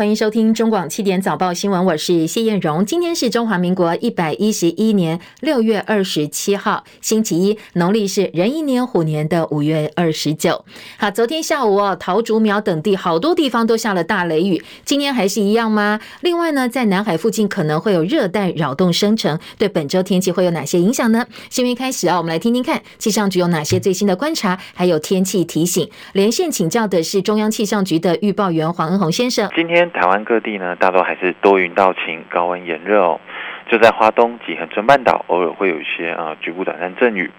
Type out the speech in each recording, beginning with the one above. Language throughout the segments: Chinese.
欢迎收听中广七点早报新闻，我是谢燕荣。今天是中华民国一百一十一年六月二十七号，星期一，农历是壬寅年虎年的五月二十九。好，昨天下午哦，桃竹苗等地好多地方都下了大雷雨，今天还是一样吗？另外呢，在南海附近可能会有热带扰动生成，对本周天气会有哪些影响呢？新闻开始啊，我们来听听看气象局有哪些最新的观察，还有天气提醒。连线请教的是中央气象局的预报员黄恩鸿先生，今天。台湾各地呢，大多还是多云到晴，高温炎热哦。就在花东及恒春半岛，偶尔会有一些呃局部短暂阵雨。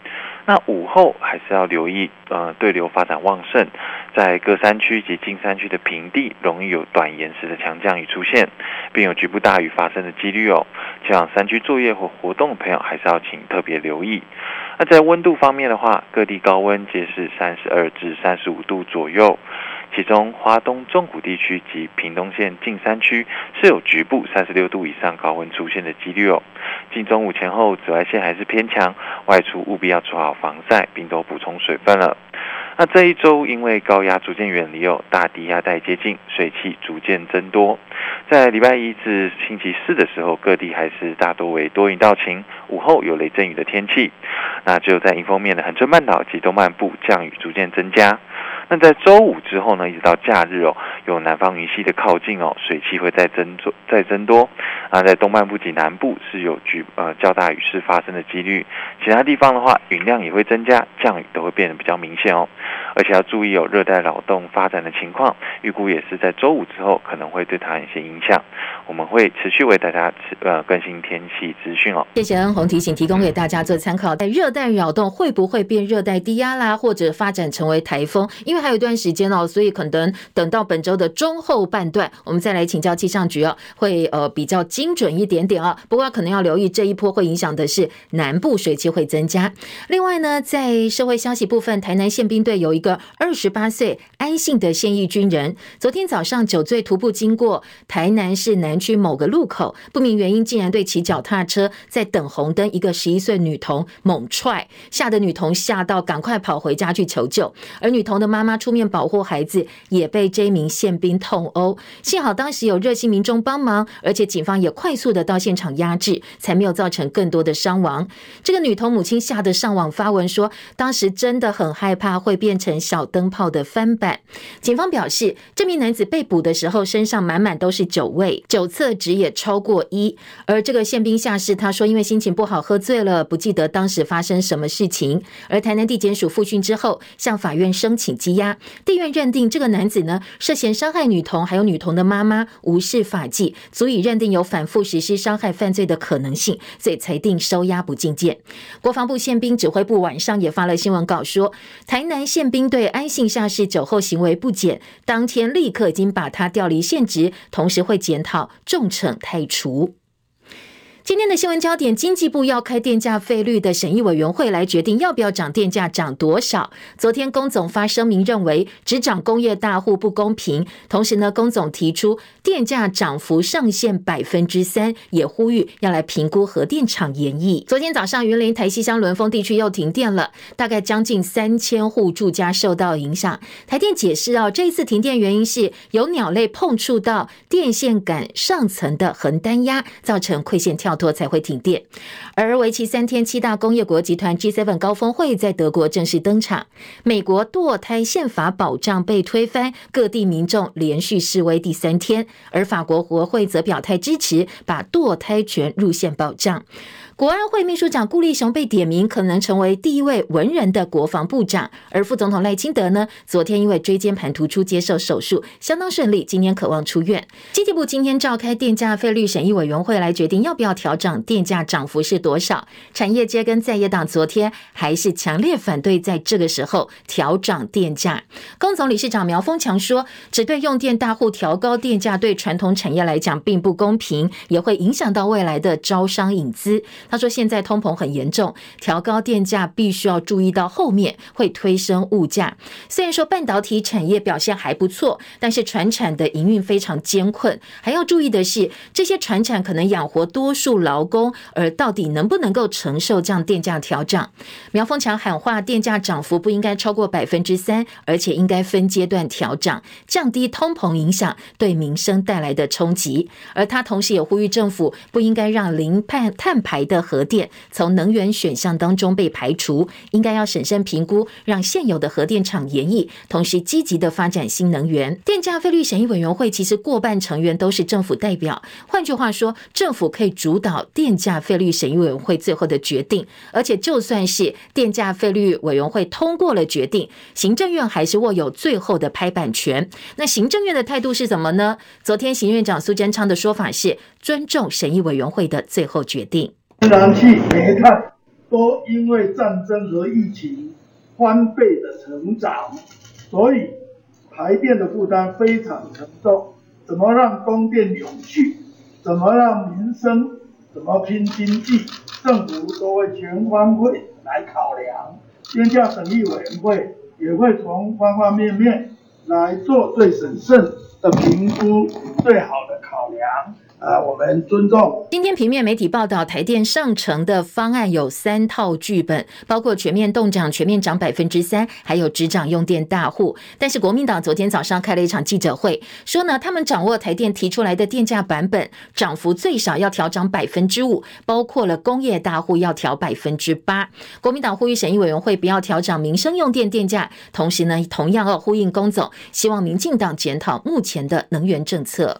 那午后还是要留意，呃，对流发展旺盛，在各山区及近山区的平地，容易有短延时的强降雨出现，并有局部大雨发生的几率哦。前往山区作业或活动的朋友，还是要请特别留意。那在温度方面的话，各地高温皆是三十二至三十五度左右。其中，花东中谷地区及屏东县近山区是有局部三十六度以上高温出现的几率哦。近中午前后，紫外线还是偏强，外出务必要做好防晒，并多补充水分了。那这一周，因为高压逐渐远离哦，大低压带接近，水汽逐渐增多。在礼拜一至星期四的时候，各地还是大多为多云到晴，午后有雷阵雨的天气。那只有在迎风面的恒春半岛及东半部降雨逐渐增加。那在周五之后呢，一直到假日哦，有南方云系的靠近哦，水汽会再增多，再增多。啊，在东半部及南部是有局呃较大雨势发生的几率，其他地方的话，云量也会增加，降雨都会变得比较明显哦。而且要注意有热带扰动发展的情况，预估也是在周五之后可能会对它有一些影响。我们会持续为大家呃更新天气资讯哦。谢谢恩红提醒，提供给大家做参考。在热带扰动会不会变热带低压啦，或者发展成为台风？因为还有一段时间哦，所以可能等到本周的中后半段，我们再来请教气象局哦，会呃比较精准一点点啊。不过可能要留意这一波会影响的是南部水汽会增加。另外呢，在社会消息部分，台南宪兵队有一个二十八岁安姓的现役军人，昨天早上酒醉徒步经过台南市南。区某个路口，不明原因竟然对骑脚踏车在等红灯一个十一岁女童猛踹，吓得女童吓到赶快跑回家去求救，而女童的妈妈他出面保护孩子，也被这名宪兵痛殴。幸好当时有热心民众帮忙，而且警方也快速的到现场压制，才没有造成更多的伤亡。这个女童母亲吓得上网发文说，当时真的很害怕会变成小灯泡的翻版。警方表示，这名男子被捕的时候身上满满都是酒味，酒。测值也超过一，而这个宪兵下士他说，因为心情不好喝醉了，不记得当时发生什么事情。而台南地检署复讯之后，向法院申请羁押。押地院认定这个男子呢涉嫌伤害女童，还有女童的妈妈，无视法纪，足以认定有反复实施伤害犯罪的可能性，所以裁定收押不进见。国防部宪兵指挥部晚上也发了新闻稿说，台南宪兵队安信下士酒后行为不检，当天立刻已经把他调离现职，同时会检讨。重惩开除。今天的新闻焦点，经济部要开电价费率的审议委员会来决定要不要涨电价，涨多少。昨天工总发声明认为只涨工业大户不公平，同时呢，工总提出电价涨幅上限百分之三，也呼吁要来评估核电厂延役。昨天早上，云林台西乡仑峰地区又停电了，大概将近三千户住家受到影响。台电解释哦，这一次停电原因是有鸟类碰触到电线杆上层的横单压，造成馈线跳。多才会停电，而为期三天，七大工业国集团 G7 高峰会在德国正式登场。美国堕胎宪法保障被推翻，各地民众连续示威第三天，而法国国会则表态支持把堕胎权入宪保障。国安会秘书长顾立雄被点名，可能成为第一位文人的国防部长。而副总统赖清德呢，昨天因为椎间盘突出接受手术，相当顺利，今天渴望出院。经济部今天召开电价费率审议委员会来决定要不要调整电价，涨幅是多少。产业界跟在野党昨天还是强烈反对在这个时候调涨电价。工总理事长苗丰强说，只对用电大户调高电价，对传统产业来讲并不公平，也会影响到未来的招商引资。他说现在通膨很严重，调高电价必须要注意到后面会推升物价。虽然说半导体产业表现还不错，但是船产的营运非常艰困，还要注意的是这些船产可能养活多数劳工，而到底能不能够承受这样电价调涨？苗丰强喊话，电价涨幅不应该超过百分之三，而且应该分阶段调涨，降低通膨影响对民生带来的冲击。而他同时也呼吁政府不应该让零碳碳排的核电从能源选项当中被排除，应该要审慎评估，让现有的核电厂延役，同时积极的发展新能源。电价费率审议委员会其实过半成员都是政府代表，换句话说，政府可以主导电价费率审议委员会最后的决定，而且就算是电价费率委员会通过了决定，行政院还是握有最后的拍板权。那行政院的态度是什么呢？昨天行院长苏贞昌的说法是尊重审议委员会的最后决定。天然气、煤炭都因为战争和疫情翻倍的成长，所以台电的负担非常沉重。怎么让供电永续？怎么让民生？怎么拼经济？政府都会全方位来考量。电价审议委员会也会从方方面面来做最审慎的评估，最好的考量。啊，我们尊重。今天平面媒体报道，台电上呈的方案有三套剧本，包括全面动涨、全面涨百分之三，还有只涨用电大户。但是国民党昨天早上开了一场记者会，说呢，他们掌握台电提出来的电价版本，涨幅最少要调涨百分之五，包括了工业大户要调百分之八。国民党呼吁审议委员会不要调涨民生用电电价，同时呢，同样要呼应工总，希望民进党检讨目前的能源政策。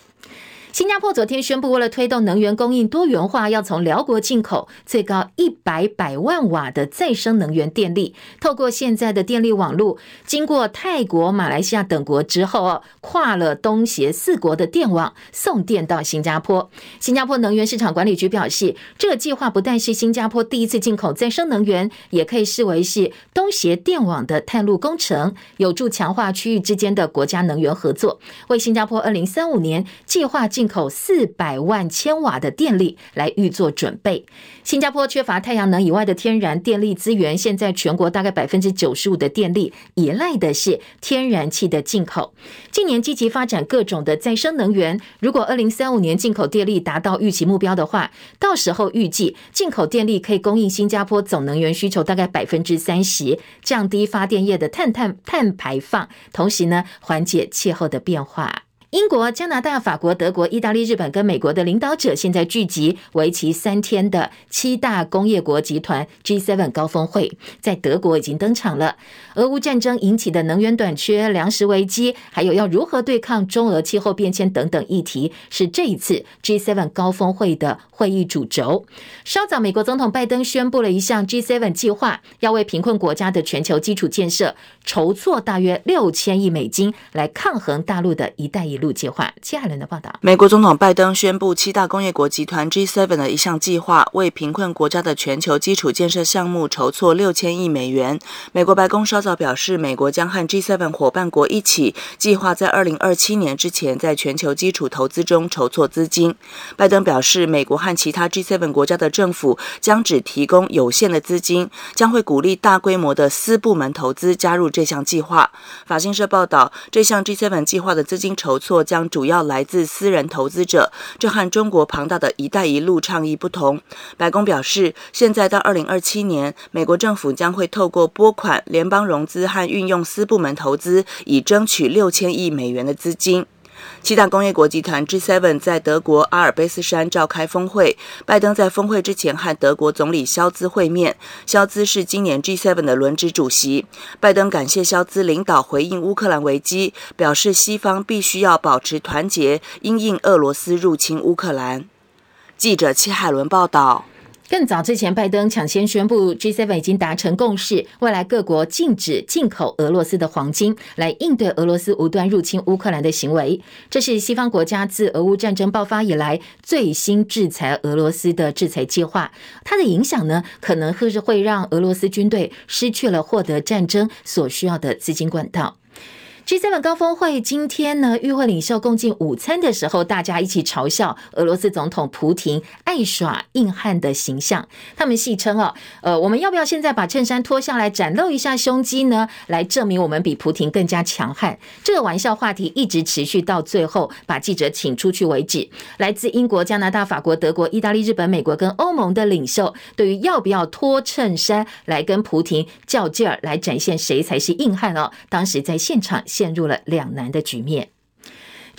新加坡昨天宣布，为了推动能源供应多元化，要从寮国进口最高一百百万瓦的再生能源电力。透过现在的电力网络，经过泰国、马来西亚等国之后，哦，跨了东协四国的电网，送电到新加坡。新加坡能源市场管理局表示，这个计划不但是新加坡第一次进口再生能源，也可以视为是东协电网的探路工程，有助强化区域之间的国家能源合作，为新加坡二零三五年计划进口四百万千瓦的电力来预做准备。新加坡缺乏太阳能以外的天然电力资源，现在全国大概百分之九十五的电力依赖的是天然气的进口。近年积极发展各种的再生能源，如果二零三五年进口电力达到预期目标的话，到时候预计进口电力可以供应新加坡总能源需求大概百分之三十，降低发电业的碳碳碳排放，同时呢，缓解气候的变化。英国、加拿大、法国、德国、意大利、日本跟美国的领导者现在聚集，为期三天的七大工业国集团 G7 高峰会，在德国已经登场了。俄乌战争引起的能源短缺、粮食危机，还有要如何对抗中俄气候变迁等等议题，是这一次 G7 高峰会的会议主轴。稍早，美国总统拜登宣布了一项 G7 计划，要为贫困国家的全球基础建设筹措大约六千亿美金，来抗衡大陆的一带一路计划。谢海伦的报道。美国总统拜登宣布，七大工业国集团 G7 的一项计划，为贫困国家的全球基础建设项目筹措六千亿美元。美国白宫稍早表示，美国将和 G7 伙伴国一起，计划在二零二七年之前，在全球基础投资中筹措资金。拜登表示，美国和其他 G7 国家的政府将只提供有限的资金，将会鼓励大规模的私部门投资加入这项计划。法新社报道，这项 G7 计划的资金筹措。将主要来自私人投资者，这和中国庞大的一带一路倡议不同。白宫表示，现在到二零二七年，美国政府将会透过拨款、联邦融资和运用私部门投资，以争取六千亿美元的资金。七大工业国集团 G7 在德国阿尔卑斯山召开峰会，拜登在峰会之前和德国总理肖兹会面。肖兹是今年 G7 的轮值主席。拜登感谢肖兹领导回应乌克兰危机，表示西方必须要保持团结，因应俄罗斯入侵乌克兰。记者戚海伦报道。更早之前，拜登抢先宣布，G7 已经达成共识，未来各国禁止进口俄罗斯的黄金，来应对俄罗斯无端入侵乌克兰的行为。这是西方国家自俄乌战争爆发以来最新制裁俄罗斯的制裁计划。它的影响呢，可能会是会让俄罗斯军队失去了获得战争所需要的资金管道。G7 高峰会今天呢，与会领袖共进午餐的时候，大家一起嘲笑俄罗斯总统普廷爱耍硬汉的形象。他们戏称哦，呃，我们要不要现在把衬衫脱下来展露一下胸肌呢？来证明我们比普亭更加强悍。这个玩笑话题一直持续到最后把记者请出去为止。来自英国、加拿大、法国、德国、意大利、日本、美国跟欧盟的领袖，对于要不要脱衬衫来跟普亭较劲儿，来展现谁才是硬汉哦，当时在现场。陷入了两难的局面。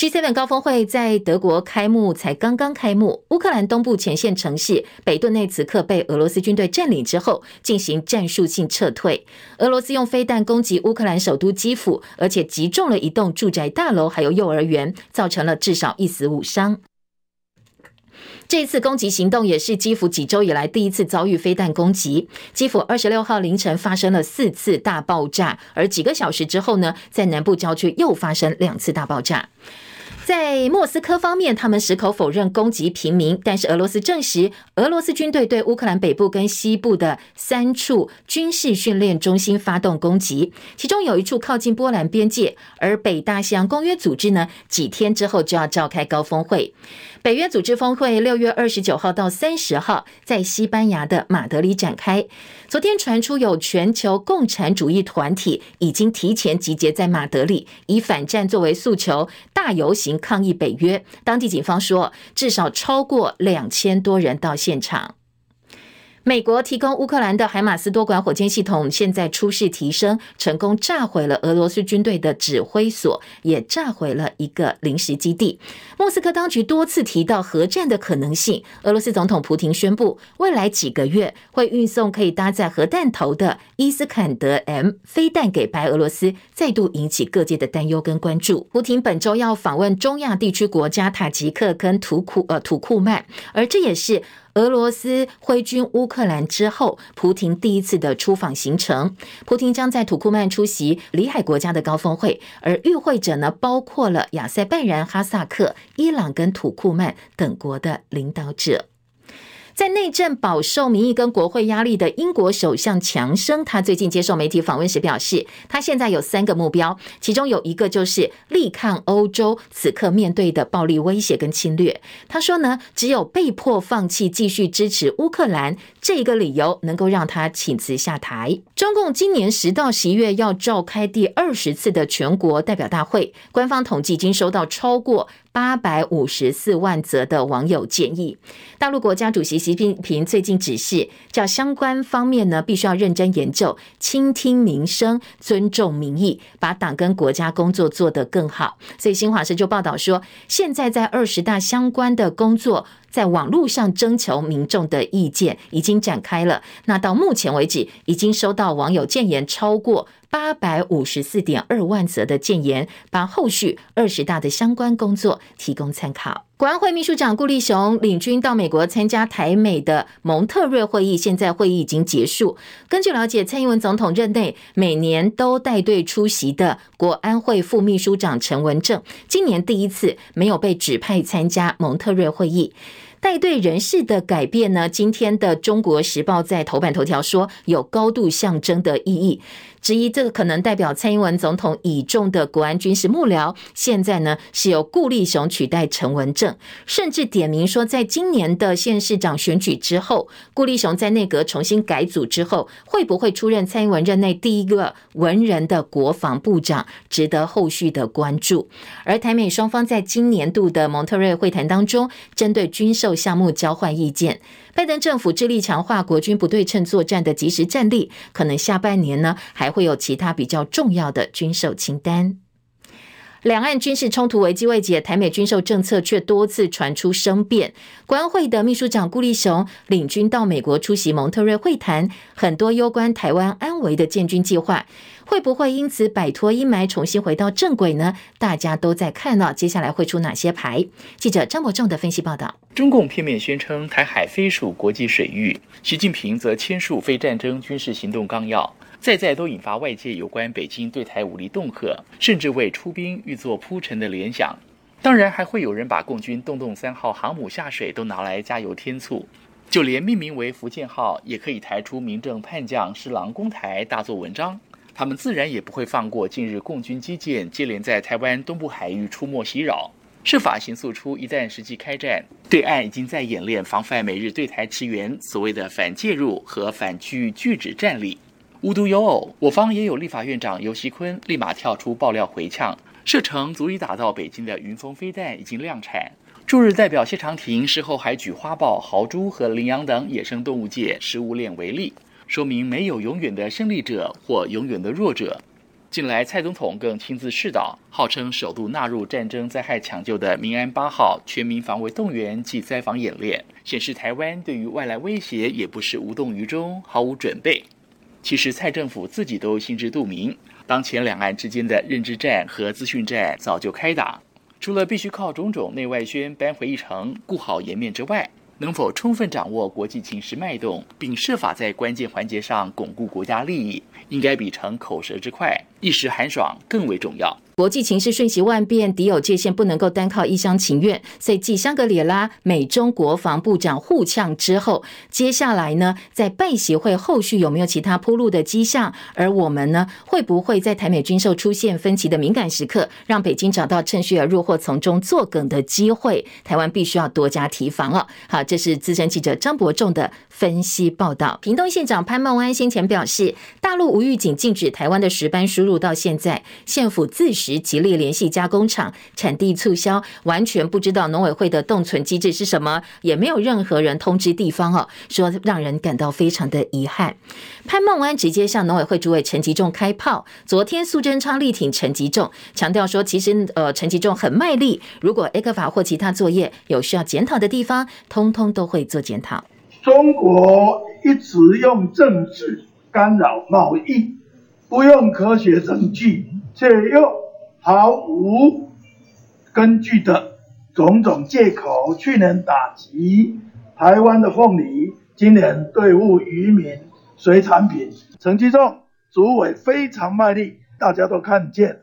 G7 高峰会在德国开幕，才刚刚开幕。乌克兰东部前线城市北顿内茨克被俄罗斯军队占领之后，进行战术性撤退。俄罗斯用飞弹攻击乌克兰首都基辅，而且击中了一栋住宅大楼，还有幼儿园，造成了至少一死五伤。这次攻击行动也是基辅几周以来第一次遭遇飞弹攻击。基辅二十六号凌晨发生了四次大爆炸，而几个小时之后呢，在南部郊区又发生两次大爆炸。在莫斯科方面，他们矢口否认攻击平民，但是俄罗斯证实，俄罗斯军队对乌克兰北部跟西部的三处军事训练中心发动攻击，其中有一处靠近波兰边界。而北大西洋公约组织呢，几天之后就要召开高峰会。北约组织峰会六月二十九号到三十号在西班牙的马德里展开。昨天传出有全球共产主义团体已经提前集结在马德里，以反战作为诉求，大游行抗议北约。当地警方说，至少超过两千多人到现场。美国提供乌克兰的海马斯多管火箭系统现在出事提升，成功炸毁了俄罗斯军队的指挥所，也炸毁了一个临时基地。莫斯科当局多次提到核战的可能性。俄罗斯总统普亭宣布，未来几个月会运送可以搭载核弹头的伊斯坎德 M 飞弹给白俄罗斯，再度引起各界的担忧跟关注。普亭本周要访问中亚地区国家塔吉克跟土库呃土库曼，而这也是。俄罗斯挥军乌克兰之后，普廷第一次的出访行程。普廷将在土库曼出席里海国家的高峰会，而与会者呢，包括了亚塞拜然、哈萨克、伊朗跟土库曼等国的领导者。在内政饱受民意跟国会压力的英国首相强生，他最近接受媒体访问时表示，他现在有三个目标，其中有一个就是力抗欧洲此刻面对的暴力威胁跟侵略。他说呢，只有被迫放弃继续支持乌克兰这一个理由，能够让他请辞下台。中共今年十到十一月要召开第二十次的全国代表大会，官方统计已经收到超过八百五十四万则的网友建议。大陆国家主席习近平最近指示，叫相关方面呢，必须要认真研究，倾听民生，尊重民意，把党跟国家工作做得更好。所以新华社就报道说，现在在二十大相关的工作，在网络上征求民众的意见已经展开了。那到目前为止，已经收到网友建言超过八百五十四点二万则的建言，把后续二十大的相关工作提供参考。国安会秘书长顾立雄领军到美国参加台美的蒙特瑞会议，现在会议已经结束。根据了解，蔡英文总统任内每年都带队出席的国安会副秘书长陈文正，今年第一次没有被指派参加蒙特瑞会议。带队人事的改变呢？今天的《中国时报》在头版头条说有高度象征的意义。质疑这个可能代表蔡英文总统倚重的国安军事幕僚，现在呢是由顾立雄取代陈文正，甚至点名说，在今年的县市长选举之后，顾立雄在内阁重新改组之后，会不会出任蔡英文任内第一个文人的国防部长，值得后续的关注。而台美双方在今年度的蒙特瑞会谈当中，针对军售项目交换意见。拜登政府致力强化国军不对称作战的即时战力，可能下半年呢还会有其他比较重要的军售清单。两岸军事冲突危机未解，台美军售政策却多次传出生变。国安会的秘书长顾立雄领军到美国出席蒙特瑞会谈，很多攸关台湾安危的建军计划，会不会因此摆脱阴霾，重新回到正轨呢？大家都在看到接下来会出哪些牌。记者张伯仲的分析报道。中共片面宣称台海非属国际水域，习近平则签署非战争军事行动纲要。再再都引发外界有关北京对台武力恫吓，甚至为出兵预做铺陈的联想。当然，还会有人把共军洞洞三号航母下水都拿来加油添醋，就连命名为福建号也可以抬出民政叛将施琅攻台大做文章。他们自然也不会放过近日共军机舰接连在台湾东部海域出没袭扰，设法行诉出一旦实际开战，对岸已经在演练防范美日对台驰援所谓的反介入和反区域拒止战力。无独有偶，我方也有立法院长游锡坤立马跳出爆料回呛，射程足以打到北京的云峰飞弹已经量产。驻日代表谢长廷事后还举花豹、豪猪和羚羊等野生动物界食物链为例。说明没有永远的胜利者或永远的弱者。近来，蔡总统更亲自视导，号称首度纳入战争灾害抢救的“民安八号”全民防卫动员暨灾防演练，显示台湾对于外来威胁也不是无动于衷、毫无准备。其实，蔡政府自己都心知肚明，当前两岸之间的认知战和资讯战早就开打，除了必须靠种种内外宣扳回一城、顾好颜面之外，能否充分掌握国际情势脉动，并设法在关键环节上巩固国家利益，应该比逞口舌之快、一时寒爽更为重要。国际情势瞬息万变，敌友界限不能够单靠一厢情愿。所以，继香格里拉美中国防部长互呛之后，接下来呢，在拜习会后续有没有其他铺路的迹象？而我们呢，会不会在台美军售出现分歧的敏感时刻，让北京找到趁虚而入或从中作梗的机会？台湾必须要多加提防哦。好，这是资深记者张伯仲的分析报道。屏东县长潘孟安先前表示，大陆无预警禁止台湾的石斑输入入到现在，县府自实。极力联系加工厂，产地促销，完全不知道农委会的冻存机制是什么，也没有任何人通知地方哦，说让人感到非常的遗憾。潘孟安直接向农委会主委陈吉仲开炮。昨天苏贞昌力挺陈吉仲，强调说，其实呃陈吉仲很卖力，如果 ECFA 或其他作业有需要检讨的地方，通通都会做检讨。中国一直用政治干扰贸易，不用科学证据，却又。毫无根据的种种借口，去年打击台湾的凤梨，今年对付渔民水产品。陈吉仲主委非常卖力，大家都看见。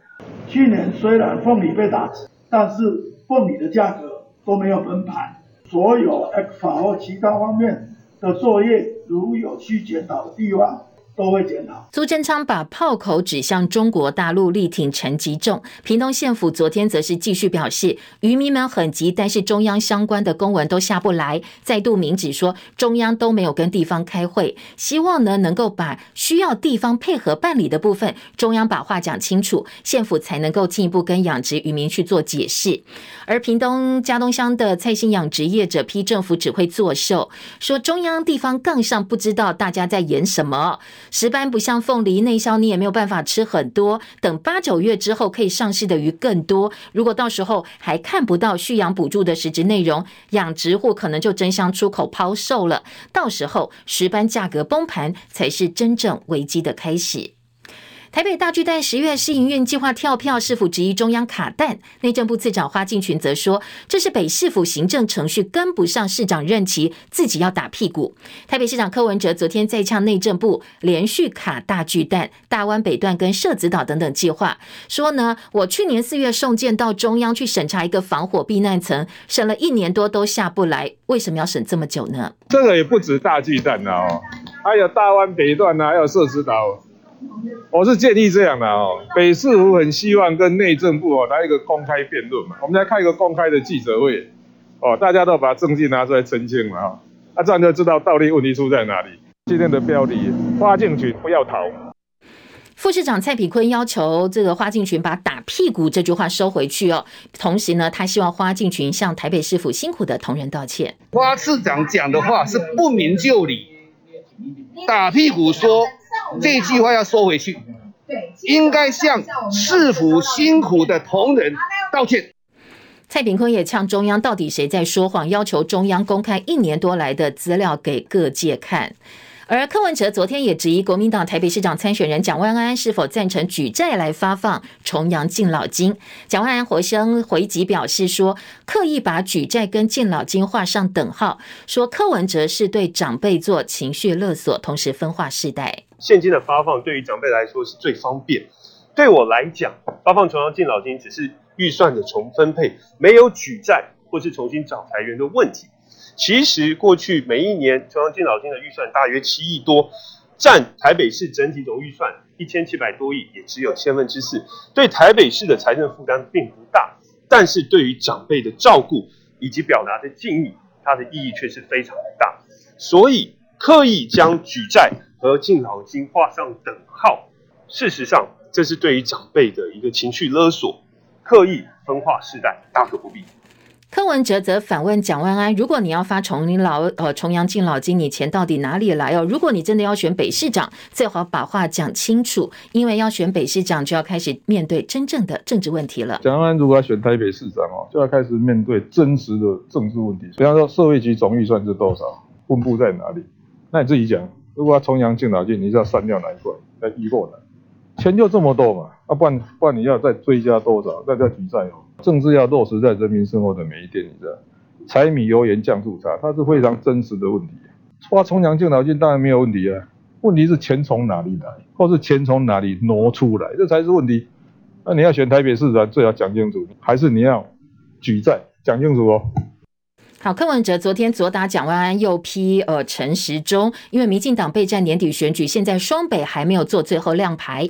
去年虽然凤梨被打击，但是凤梨的价格都没有崩盘，所有 ECFA 或其他方面的作业，如有需检讨的地方。都会检讨。苏贞昌把炮口指向中国大陆，力挺陈吉仲。屏东县府昨天则是继续表示，渔民们很急，但是中央相关的公文都下不来，再度明指说中央都没有跟地方开会，希望呢能够把需要地方配合办理的部分，中央把话讲清楚，县府才能够进一步跟养殖渔民去做解释。而屏东嘉东乡的菜心养殖业者批政府只会作秀，说中央地方杠上，不知道大家在演什么。石斑不像凤梨内销，你也没有办法吃很多。等八九月之后可以上市的鱼更多。如果到时候还看不到蓄养补助的实质内容，养殖户可能就争相出口抛售了。到时候石斑价格崩盘才是真正危机的开始。台北大巨蛋十月试营运计划跳票，市府质疑中央卡蛋。内政部次长花敬群则说，这是北市府行政程序跟不上市长任期，自己要打屁股。台北市长柯文哲昨天再呛内政部，连续卡大巨蛋、大湾北段跟社子岛等等计划，说呢，我去年四月送件到中央去审查一个防火避难层，审了一年多都下不来，为什么要审这么久呢？这个也不止大巨蛋呐，哦，还有大湾北段啊，还有社子岛。我是建议这样的哦，北市府很希望跟内政部哦来一个公开辩论嘛，我们来开一个公开的记者会，哦，大家都把证据拿出来澄清嘛哈，那这样就知道到底问题出在哪里。今天的标题，花敬群不要逃。副市长蔡炳坤要求这个花敬群把打屁股这句话收回去哦，同时呢，他希望花敬群向台北市府辛苦的同仁道歉。花市长讲的话是不明就里，打屁股说。这句话要收回去，应该向市府辛苦的同仁道歉。蔡炳坤也呛中央，到底谁在说谎？要求中央公开一年多来的资料给各界看。而柯文哲昨天也质疑国民党台北市长参选人蒋万安是否赞成举债来发放重阳敬老金。蒋万安回声回击表示说，刻意把举债跟敬老金画上等号，说柯文哲是对长辈做情绪勒索，同时分化世代。现金的发放对于长辈来说是最方便，对我来讲，发放重阳敬老金只是预算的重分配，没有举债或是重新找财源的问题。其实过去每一年中央敬老金的预算大约七亿多，占台北市整体总预算一千七百多亿，也只有千分之四，对台北市的财政负担并不大，但是对于长辈的照顾以及表达的敬意，它的意义却是非常的大。所以刻意将举债和敬老金画上等号，事实上这是对于长辈的一个情绪勒索，刻意分化世代，大可不必。柯文哲则反问蒋万安：“如果你要发重老呃重阳敬老金，你钱到底哪里来哦？如果你真的要选北市长，最好把话讲清楚，因为要选北市长，就要开始面对真正的政治问题了。”蒋万安如果要选台北市长哦，就要开始面对真实的政治问题。比方说，社会局总预算是多少？分布在哪里？那你自己讲。如果要重阳敬老金，你就要删掉哪一块？再移过来，钱就这么多嘛？啊，不然不然你要再追加多少？再再举债哦。政治要落实在人民生活的每一点，你知道，柴米油盐酱醋茶，它是非常真实的问题。花重阳敬老金当然没有问题啊，问题是钱从哪里来，或是钱从哪里挪出来，这才是问题。那你要选台北市长，最好讲清楚，还是你要举债，讲清楚哦。好，柯文哲昨天左打蒋万安，右批呃陈时中，因为民进党备战年底选举，现在双北还没有做最后亮牌。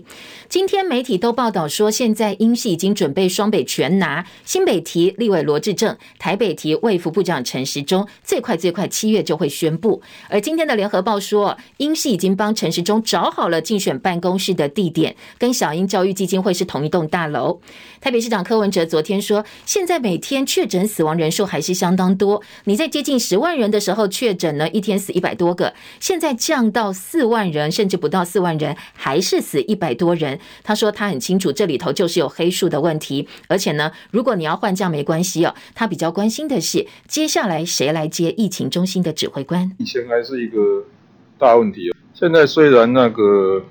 今天媒体都报道说，现在英系已经准备双北全拿，新北提立委罗志政，台北提卫福部长陈时中，最快最快七月就会宣布。而今天的联合报说，英系已经帮陈时中找好了竞选办公室的地点，跟小英教育基金会是同一栋大楼。台北市长柯文哲昨天说，现在每天确诊死亡人数还是相当多。你在接近十万人的时候确诊呢，一天死一百多个，现在降到四万人，甚至不到四万人，还是死一百多人。他说他很清楚这里头就是有黑数的问题，而且呢，如果你要换将没关系哦，他比较关心的是接下来谁来接疫情中心的指挥官。以前还是一个大问题哦，现在虽然那个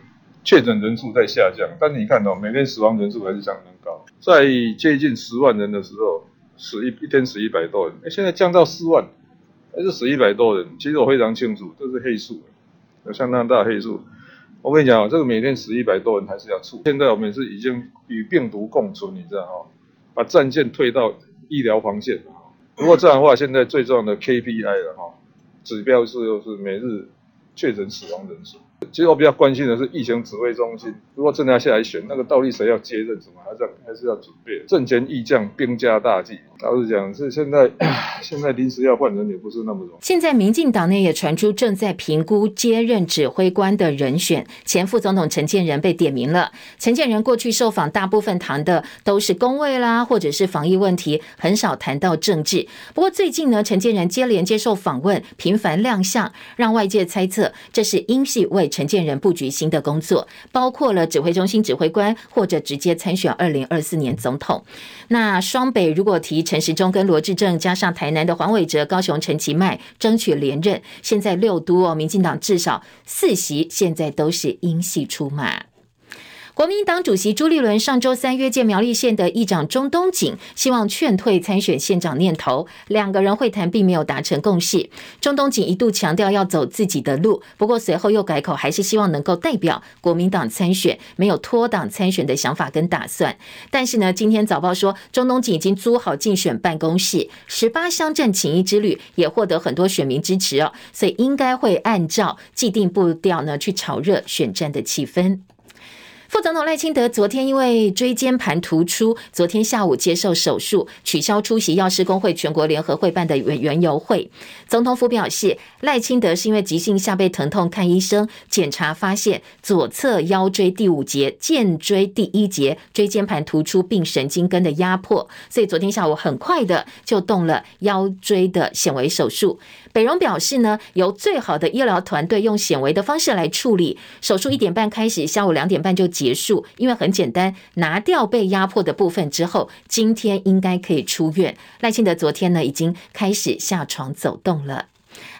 确诊人数在下降，但你看到每天死亡人数还是相当高，在接近十万人的时候。死一一天死一百多人，哎，现在降到四万，还是死一百多人。其实我非常清楚，这是黑数，有相当大的黑数。我跟你讲，这个每天死一百多人还是要处。现在我们是已经与病毒共存，你知道哈？把战线退到医疗防线。如果这样的话，现在最重要的 KPI 了哈，指标是又是每日确诊死亡人数。其实我比较关心的是疫情指挥中心，如果真的要下来选，那个到底谁要接任什么，还是要还是要准备。政权易将，兵家大忌。老实讲，是现在 现在临时要换人也不是那么容易。现在民进党内也传出正在评估接任指挥官的人选，前副总统陈建仁被点名了。陈建仁过去受访，大部分谈的都是公卫啦，或者是防疫问题，很少谈到政治。不过最近呢，陈建仁接连接受访问，频繁亮相，让外界猜测这是英系为陈建仁布局新的工作，包括了指挥中心指挥官，或者直接参选二零二四年总统。那双北如果提陈时中跟罗志正，加上台南的黄伟哲、高雄陈其迈争取连任，现在六都哦，民进党至少四席现在都是英系出马。国民党主席朱立伦上周三约见苗栗县的议长钟东锦，希望劝退参选县长念头。两个人会谈并没有达成共识。钟东锦一度强调要走自己的路，不过随后又改口，还是希望能够代表国民党参选，没有脱党参选的想法跟打算。但是呢，今天早报说，钟东锦已经租好竞选办公室，十八乡镇请益之旅也获得很多选民支持哦，所以应该会按照既定步调呢去炒热选战的气氛。副总统赖清德昨天因为椎间盘突出，昨天下午接受手术，取消出席药师公会全国联合会办的园园游会。总统府表示，赖清德是因为急性下背疼痛看医生，检查发现左侧腰椎第五节、荐椎第一节椎间盘突出并神经根的压迫，所以昨天下午很快的就动了腰椎的显微手术。北荣表示呢，由最好的医疗团队用显微的方式来处理，手术一点半开始，下午两点半就结束。因为很简单，拿掉被压迫的部分之后，今天应该可以出院。赖清德昨天呢，已经开始下床走动了。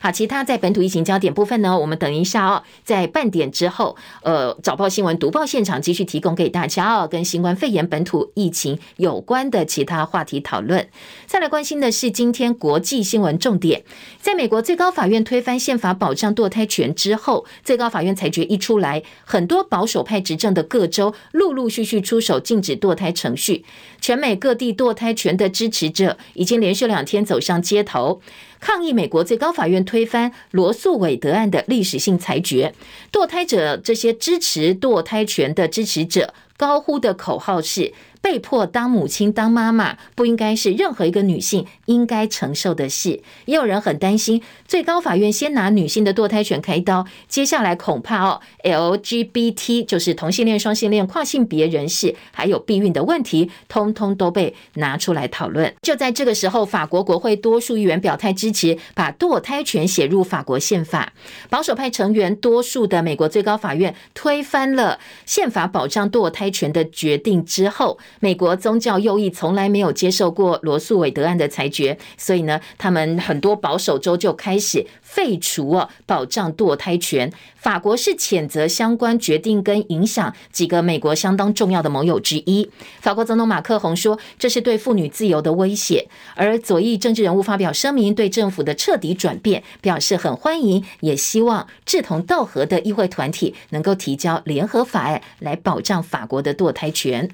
好，其他在本土疫情焦点部分呢，我们等一下哦，在半点之后，呃，早报新闻读报现场继续提供给大家哦，跟新冠肺炎本土疫情有关的其他话题讨论。再来关心的是今天国际新闻重点，在美国最高法院推翻宪法保障堕胎权之后，最高法院裁决一出来，很多保守派执政的各州陆陆续续出手禁止堕胎程序，全美各地堕胎权的支持者已经连续两天走上街头。抗议美国最高法院推翻罗素韦德案的历史性裁决。堕胎者这些支持堕胎权的支持者高呼的口号是：被迫当母亲、当妈妈不应该是任何一个女性应该承受的事。也有人很担心，最高法院先拿女性的堕胎权开刀，接下来恐怕哦，LGBT 就是同性恋、双性恋、跨性别人士，还有避孕的问题，通通都被拿出来讨论。就在这个时候，法国国会多数议员表态支持把堕胎权写入法国宪法。保守派成员多数的美国最高法院推翻了宪法保障堕胎权的决定之后。美国宗教右翼从来没有接受过罗诉韦德案的裁决，所以呢，他们很多保守州就开始废除哦保障堕胎权。法国是谴责相关决定跟影响几个美国相当重要的盟友之一。法国总统马克宏说，这是对妇女自由的威胁。而左翼政治人物发表声明，对政府的彻底转变表示很欢迎，也希望志同道合的议会团体能够提交联合法案来保障法国的堕胎权。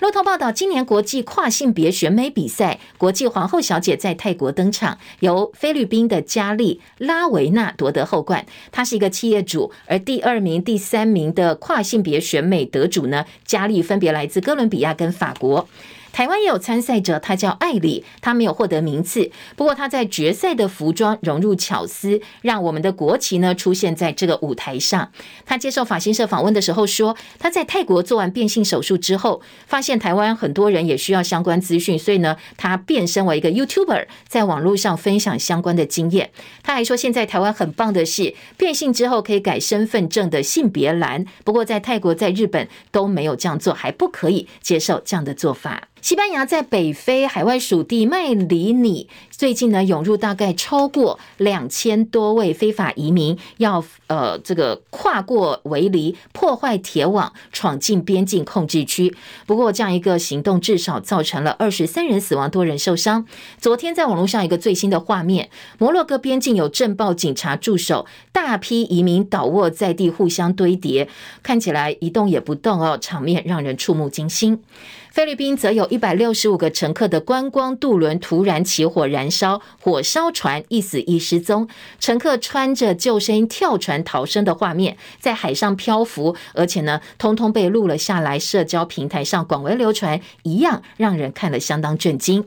路透报道，今年国际跨性别选美比赛，国际皇后小姐在泰国登场，由菲律宾的佳丽拉维纳夺得后冠。她是一个企业主，而第二名、第三名的跨性别选美得主呢，佳丽分别来自哥伦比亚跟法国。台湾也有参赛者，他叫艾里，他没有获得名次，不过他在决赛的服装融入巧思，让我们的国旗呢出现在这个舞台上。他接受法新社访问的时候说，他在泰国做完变性手术之后，发现台湾很多人也需要相关资讯，所以呢，他变身为一个 YouTuber，在网络上分享相关的经验。他还说，现在台湾很棒的是，变性之后可以改身份证的性别栏，不过在泰国、在日本都没有这样做，还不可以接受这样的做法。西班牙在北非海外属地麦里尼，最近呢涌入大概超过两千多位非法移民，要呃这个跨过围篱，破坏铁网，闯进边境控制区。不过这样一个行动至少造成了二十三人死亡，多人受伤。昨天在网络上一个最新的画面，摩洛哥边境有镇暴警察驻守，大批移民倒卧在地，互相堆叠，看起来一动也不动哦，场面让人触目惊心。菲律宾则有一百六十五个乘客的观光渡轮突然起火燃烧，火烧船，一死一失踪。乘客穿着救生衣跳船逃生的画面在海上漂浮，而且呢，通通被录了下来，社交平台上广为流传，一样让人看了相当震惊。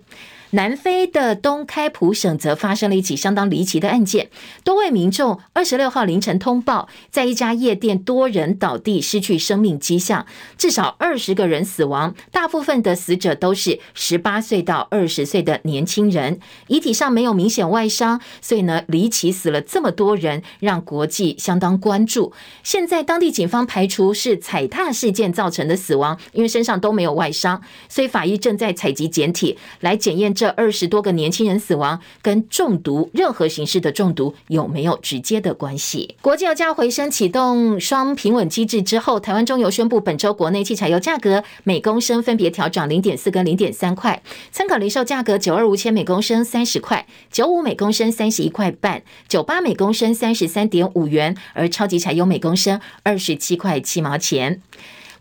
南非的东开普省则发生了一起相当离奇的案件，多位民众二十六号凌晨通报，在一家夜店多人倒地，失去生命迹象，至少二十个人死亡，大部分的死者都是十八岁到二十岁的年轻人，遗体上没有明显外伤，所以呢，离奇死了这么多人，让国际相当关注。现在当地警方排除是踩踏事件造成的死亡，因为身上都没有外伤，所以法医正在采集检体来检验。这二十多个年轻人死亡跟中毒，任何形式的中毒有没有直接的关系？国际油价回升，启动双平稳机制之后，台湾中油宣布本周国内汽柴油价格每公升分别调涨零点四跟零点三块，参考零售价格九二五千每公升三十块，九五每公升三十一块半，九八每公升三十三点五元，而超级柴油每公升二十七块七毛钱。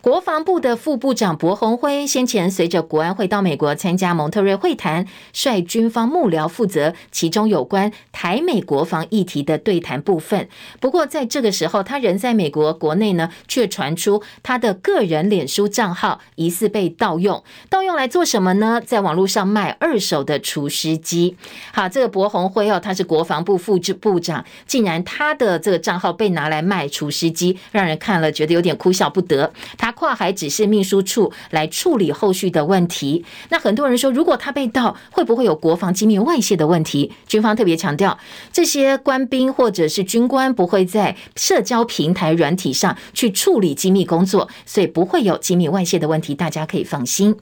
国防部的副部长柏鸿辉先前随着国安会到美国参加蒙特瑞会谈，率军方幕僚负责其中有关台美国防议题的对谈部分。不过在这个时候，他人在美国国内呢，却传出他的个人脸书账号疑似被盗用，盗用来做什么呢？在网络上卖二手的厨师机。好，这个柏鸿辉哦，他是国防部副部长，竟然他的这个账号被拿来卖厨师机，让人看了觉得有点哭笑不得。他。跨海指示秘书处来处理后续的问题。那很多人说，如果他被盗，会不会有国防机密外泄的问题？军方特别强调，这些官兵或者是军官不会在社交平台软体上去处理机密工作，所以不会有机密外泄的问题，大家可以放心。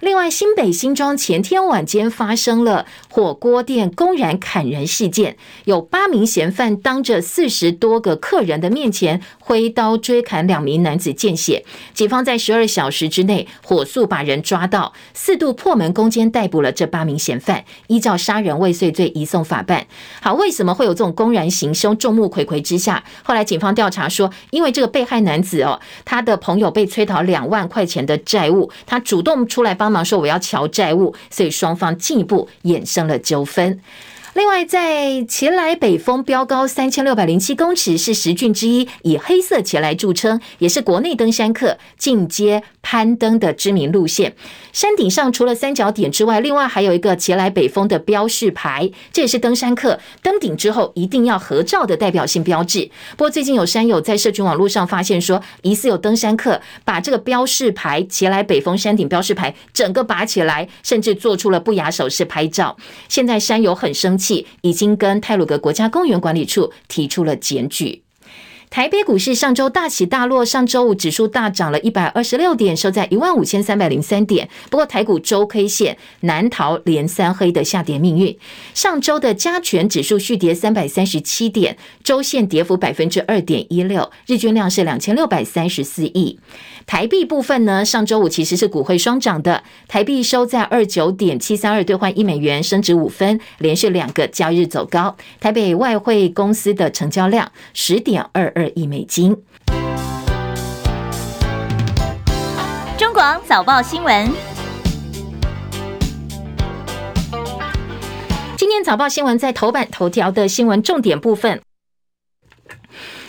另外，新北新庄前天晚间发生了火锅店公然砍人事件，有八名嫌犯当着四十多个客人的面前挥刀追砍两名男子，见血。警方在十二小时之内火速把人抓到，四度破门攻坚逮捕了这八名嫌犯，依照杀人未遂罪移送法办。好，为什么会有这种公然行凶？众目睽睽之下，后来警方调查说，因为这个被害男子哦，他的朋友被催讨两万块钱的债务，他主动出来帮。帮忙说我要瞧债务，所以双方进一步衍生了纠纷。另外，在前来北峰标高三千六百零七公尺，是十峻之一，以黑色前来著称，也是国内登山客进阶攀登的知名路线。山顶上除了三角点之外，另外还有一个前来北峰的标示牌，这也是登山客登顶之后一定要合照的代表性标志。不过，最近有山友在社群网络上发现说，疑似有登山客把这个标示牌——前来北峰山顶标示牌整个拔起来，甚至做出了不雅手势拍照。现在山友很生气。已经跟泰鲁格国家公园管理处提出了检举。台北股市上周大起大落，上周五指数大涨了一百二十六点，收在一万五千三百零三点。不过台股周 K 线难逃连三黑的下跌命运。上周的加权指数续跌三百三十七点，周线跌幅百分之二点一六，日均量是两千六百三十四亿。台币部分呢，上周五其实是股汇双涨的，台币收在二九点七三二兑换一美元，升值五分，连续两个交易日走高。台北外汇公司的成交量十点二二亿美金。中广早报新闻，今天早报新闻在头版头条的新闻重点部分。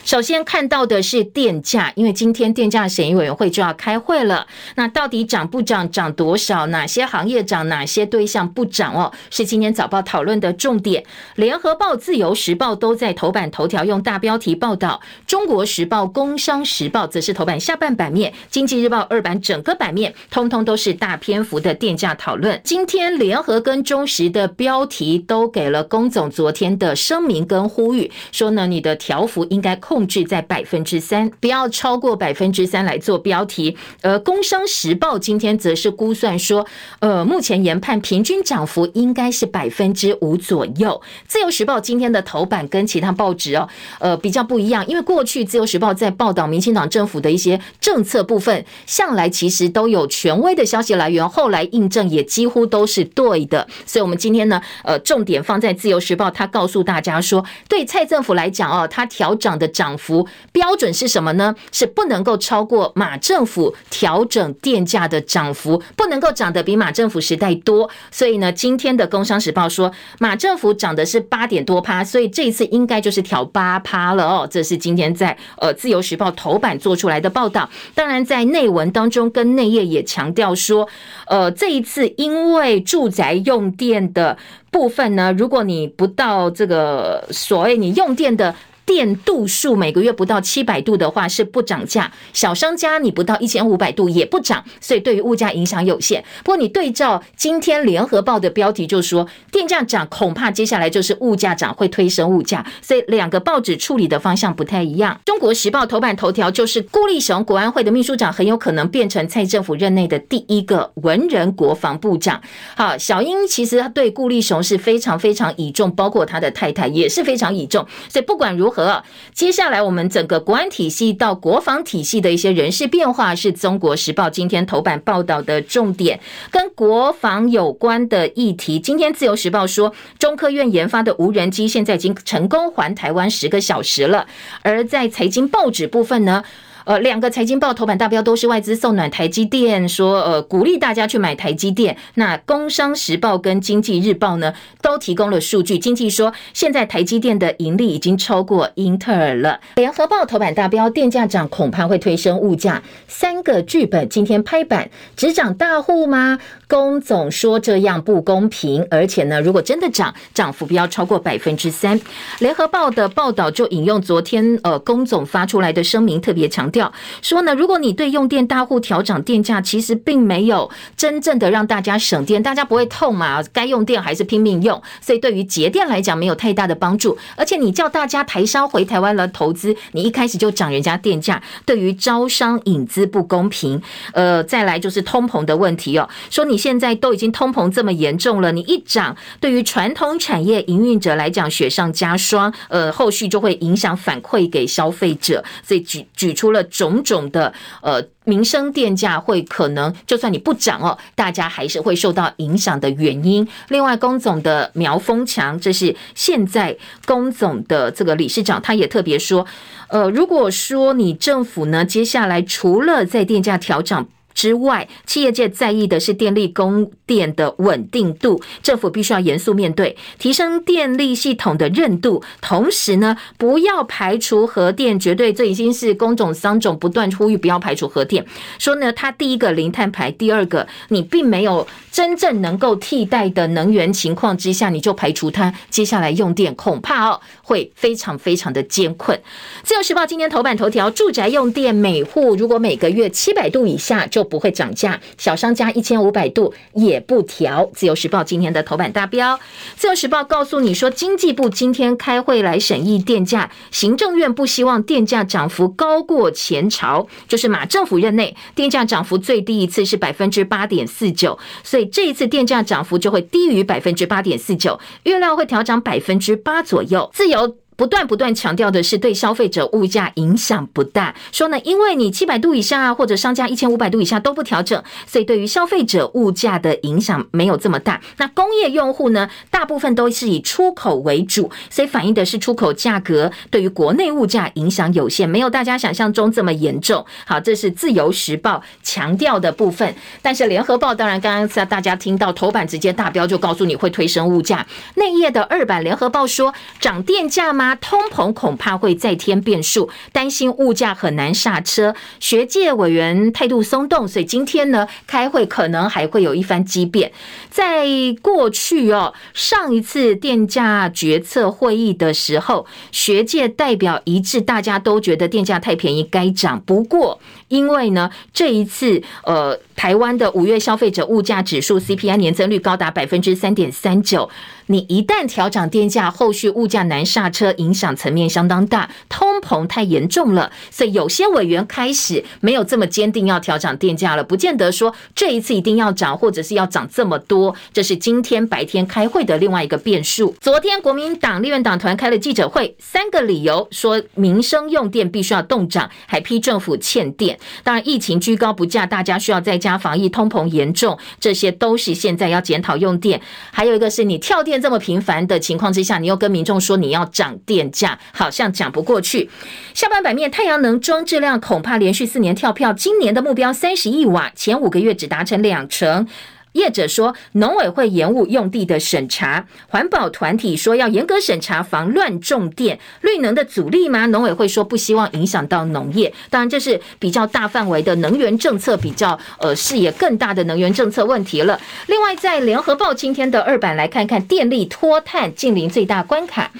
首先看到的是电价，因为今天电价审议委员会就要开会了。那到底涨不涨？涨多少？哪些行业涨？哪些对象不涨？哦，是今天早报讨论的重点。联合报、自由时报都在头版头条用大标题报道，中国时报、工商时报则是头版下半版面，经济日报二版整个版面通通都是大篇幅的电价讨论。今天联合跟中时的标题都给了龚总昨天的声明跟呼吁，说呢，你的调幅应该控。控制在百分之三，不要超过百分之三来做标题。而《工商时报》今天则是估算说，呃，目前研判平均涨幅应该是百分之五左右。《自由时报》今天的头版跟其他报纸哦，呃，比较不一样，因为过去《自由时报》在报道民进党政府的一些政策部分，向来其实都有权威的消息来源，后来印证也几乎都是对的。所以，我们今天呢，呃，重点放在《自由时报》，他告诉大家说，对蔡政府来讲哦，他调涨的涨。幅标准是什么呢？是不能够超过马政府调整电价的涨幅，不能够涨得比马政府时代多。所以呢，今天的《工商时报》说马政府涨的是八点多趴，所以这一次应该就是调八趴了哦。这是今天在呃《自由时报》头版做出来的报道。当然，在内文当中跟内页也强调说，呃，这一次因为住宅用电的部分呢，如果你不到这个所谓你用电的。电度数每个月不到七百度的话是不涨价，小商家你不到一千五百度也不涨，所以对于物价影响有限。不过你对照今天联合报的标题就说电价涨，恐怕接下来就是物价涨会推升物价，所以两个报纸处理的方向不太一样。中国时报头版头条就是顾立雄国安会的秘书长很有可能变成蔡政府任内的第一个文人国防部长。好，小英其实他对顾立雄是非常非常倚重，包括他的太太也是非常倚重，所以不管如何。和接下来，我们整个国安体系到国防体系的一些人事变化，是中国时报今天头版报道的重点。跟国防有关的议题，今天自由时报说，中科院研发的无人机现在已经成功还台湾十个小时了。而在财经报纸部分呢？呃，两个财经报头版大标都是外资送暖台积电，说呃鼓励大家去买台积电。那工商时报跟经济日报呢都提供了数据，经济说现在台积电的盈利已经超过英特尔了。联合报头版大标电价涨恐怕会推升物价，三个剧本今天拍板，只涨大户吗？工总说这样不公平，而且呢，如果真的涨，涨幅不要超过百分之三。联合报的报道就引用昨天呃工总发出来的声明，特别强调。说呢，如果你对用电大户调涨电价，其实并没有真正的让大家省电，大家不会痛嘛，该用电还是拼命用，所以对于节电来讲没有太大的帮助。而且你叫大家台商回台湾来投资，你一开始就涨人家电价，对于招商引资不公平。呃，再来就是通膨的问题哦，说你现在都已经通膨这么严重了，你一涨，对于传统产业营运者来讲雪上加霜，呃，后续就会影响反馈给消费者，所以举举出了。种种的呃民生电价会可能就算你不涨哦，大家还是会受到影响的原因。另外，工总的苗峰强，这是现在工总的这个理事长，他也特别说，呃，如果说你政府呢，接下来除了在电价调整。之外，企业界在意的是电力供电的稳定度，政府必须要严肃面对，提升电力系统的韧度，同时呢，不要排除核电，绝对这已经是工种商种不断呼吁不要排除核电，说呢，它第一个零碳排，第二个你并没有真正能够替代的能源情况之下，你就排除它，接下来用电恐怕哦会非常非常的艰困。自由时报今天头版头条，住宅用电每户如果每个月七百度以下就不会涨价，小商家一千五百度也不调。自由时报今天的头版大标，自由时报告诉你说，经济部今天开会来审议电价，行政院不希望电价涨幅高过前朝，就是马政府任内电价涨幅最低一次是百分之八点四九，所以这一次电价涨幅就会低于百分之八点四九，月量会调涨百分之八左右。自由。不断不断强调的是对消费者物价影响不大，说呢，因为你七百度以下啊或者商家一千五百度以下都不调整，所以对于消费者物价的影响没有这么大。那工业用户呢，大部分都是以出口为主，所以反映的是出口价格对于国内物价影响有限，没有大家想象中这么严重。好，这是自由时报强调的部分。但是联合报当然刚刚在大家听到头版直接大标就告诉你会推升物价，内页的二版联合报说涨电价吗？通膨恐怕会再添变数，担心物价很难刹车。学界委员态度松动，所以今天呢开会可能还会有一番激辩。在过去哦，上一次电价决策会议的时候，学界代表一致，大家都觉得电价太便宜，该涨。不过因为呢这一次呃，台湾的五月消费者物价指数 CPI 年增率高达百分之三点三九。你一旦调涨电价，后续物价难刹车，影响层面相当大，通膨太严重了，所以有些委员开始没有这么坚定要调涨电价了，不见得说这一次一定要涨，或者是要涨这么多。这是今天白天开会的另外一个变数。昨天国民党立院党团开了记者会，三个理由说民生用电必须要动涨，还批政府欠电。当然，疫情居高不下，大家需要在家防疫，通膨严重，这些都是现在要检讨用电。还有一个是你跳电。这么频繁的情况之下，你又跟民众说你要涨电价，好像讲不过去。下半版面，太阳能装置量恐怕连续四年跳票，今年的目标三十亿瓦，前五个月只达成两成。业者说，农委会延误用地的审查，环保团体说要严格审查，防乱种电。绿能的阻力吗？农委会说不希望影响到农业。当然，这是比较大范围的能源政策，比较呃视野更大的能源政策问题了。另外，在联合报今天的二版来看看，电力脱碳净零最大关卡，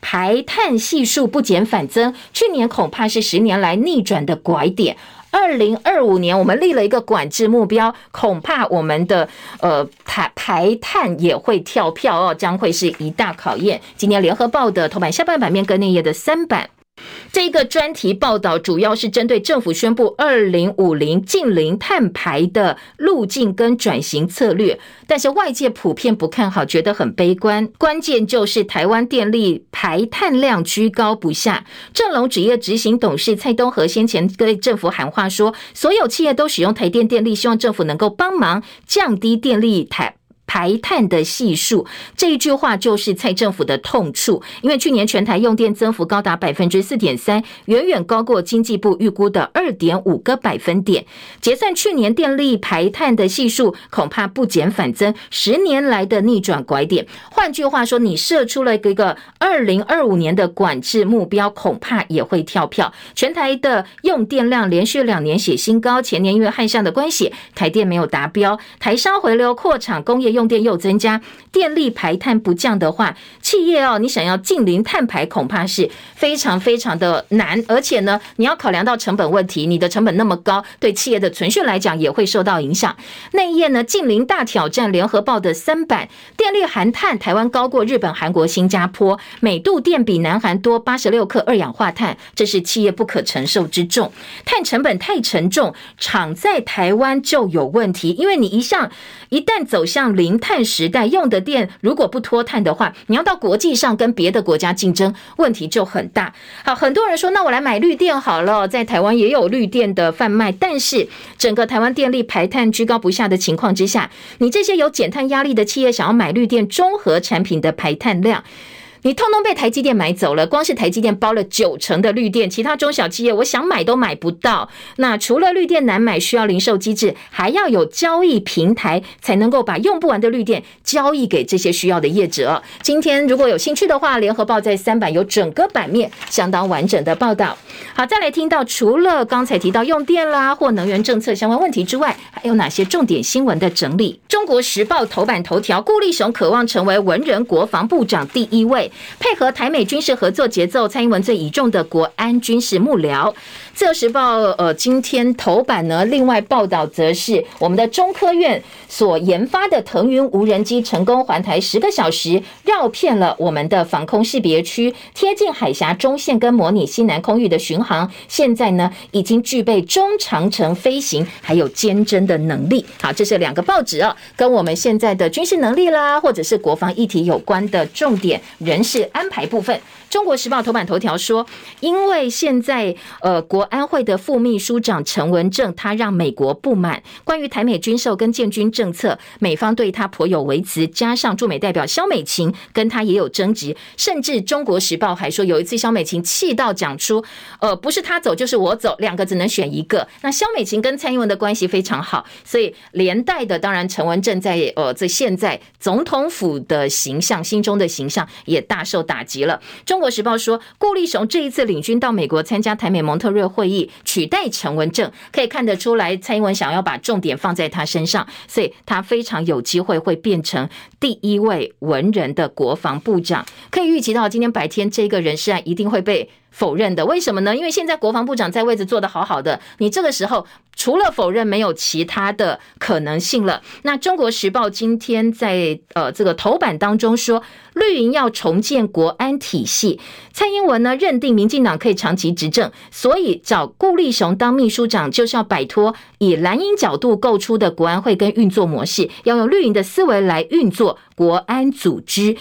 排碳系数不减反增，去年恐怕是十年来逆转的拐点。二零二五年，我们立了一个管制目标，恐怕我们的呃排排碳也会跳票哦，将会是一大考验。今年联合报的头版下半版面跟内页的三版。这个专题报道主要是针对政府宣布二零五零近零碳排的路径跟转型策略，但是外界普遍不看好，觉得很悲观。关键就是台湾电力排碳量居高不下。正隆纸业执行董事蔡东和先前跟政府喊话说，所有企业都使用台电电力，希望政府能够帮忙降低电力台。排碳的系数，这一句话就是蔡政府的痛处，因为去年全台用电增幅高达百分之四点三，远远高过经济部预估的二点五个百分点。结算去年电力排碳的系数，恐怕不减反增，十年来的逆转拐点。换句话说，你设出了一个二零二五年的管制目标，恐怕也会跳票。全台的用电量连续两年写新高，前年因为旱象的关系，台电没有达标，台商回流扩厂工业。用电又增加，电力排碳不降的话，企业哦，你想要净零碳排，恐怕是非常非常的难。而且呢，你要考量到成本问题，你的成本那么高，对企业的存续来讲也会受到影响。内页呢，净零大挑战，联合报的三版，电力含碳，台湾高过日本、韩国、新加坡，每度电比南韩多八十六克二氧化碳，这是企业不可承受之重。碳成本太沉重，厂在台湾就有问题，因为你一向一旦走向零。零碳时代用的电如果不脱碳的话，你要到国际上跟别的国家竞争，问题就很大。好，很多人说，那我来买绿电好了，在台湾也有绿电的贩卖，但是整个台湾电力排碳居高不下的情况之下，你这些有减碳压力的企业想要买绿电综合产品的排碳量。你通通被台积电买走了。光是台积电包了九成的绿电，其他中小企业我想买都买不到。那除了绿电难买，需要零售机制，还要有交易平台，才能够把用不完的绿电交易给这些需要的业者。今天如果有兴趣的话，联合报在三版有整个版面相当完整的报道。好，再来听到除了刚才提到用电啦或能源政策相关问题之外，还有哪些重点新闻的整理？中国时报头版头条：顾立雄渴望成为文人国防部长第一位。配合台美军事合作节奏，蔡英文最倚重的国安军事幕僚。自由时报呃，今天头版呢，另外报道则是我们的中科院所研发的腾云无人机成功环台十个小时，绕骗了我们的防空识别区，贴近海峡中线跟模拟西南空域的巡航。现在呢，已经具备中长程飞行还有监侦的能力。好，这是两个报纸啊，跟我们现在的军事能力啦，或者是国防议题有关的重点人事安排部分。中国时报头版头条说，因为现在呃国安会的副秘书长陈文正，他让美国不满，关于台美军售跟建军政策，美方对他颇有微词，加上驻美代表肖美琴跟他也有争执，甚至中国时报还说，有一次肖美琴气到讲出，呃不是他走就是我走，两个只能选一个。那肖美琴跟蔡英文的关系非常好，所以连带的，当然陈文正在呃在现在总统府的形象，心中的形象也大受打击了。中国时报说，顾立雄这一次领军到美国参加台美蒙特瑞会议，取代陈文正，可以看得出来，蔡英文想要把重点放在他身上，所以他非常有机会会变成第一位文人的国防部长。可以预期到，今天白天这个人事案一定会被否认的，为什么呢？因为现在国防部长在位置坐得好好的，你这个时候除了否认，没有其他的可能性了。那中国时报今天在呃这个头版当中说，绿营要重建国安体系，蔡英文呢认定民进党可以长期执政，所以找顾立雄当秘书长，就是要摆脱以蓝营角度构出的国安会跟运作模式，要用绿营的思维来运作国安组织。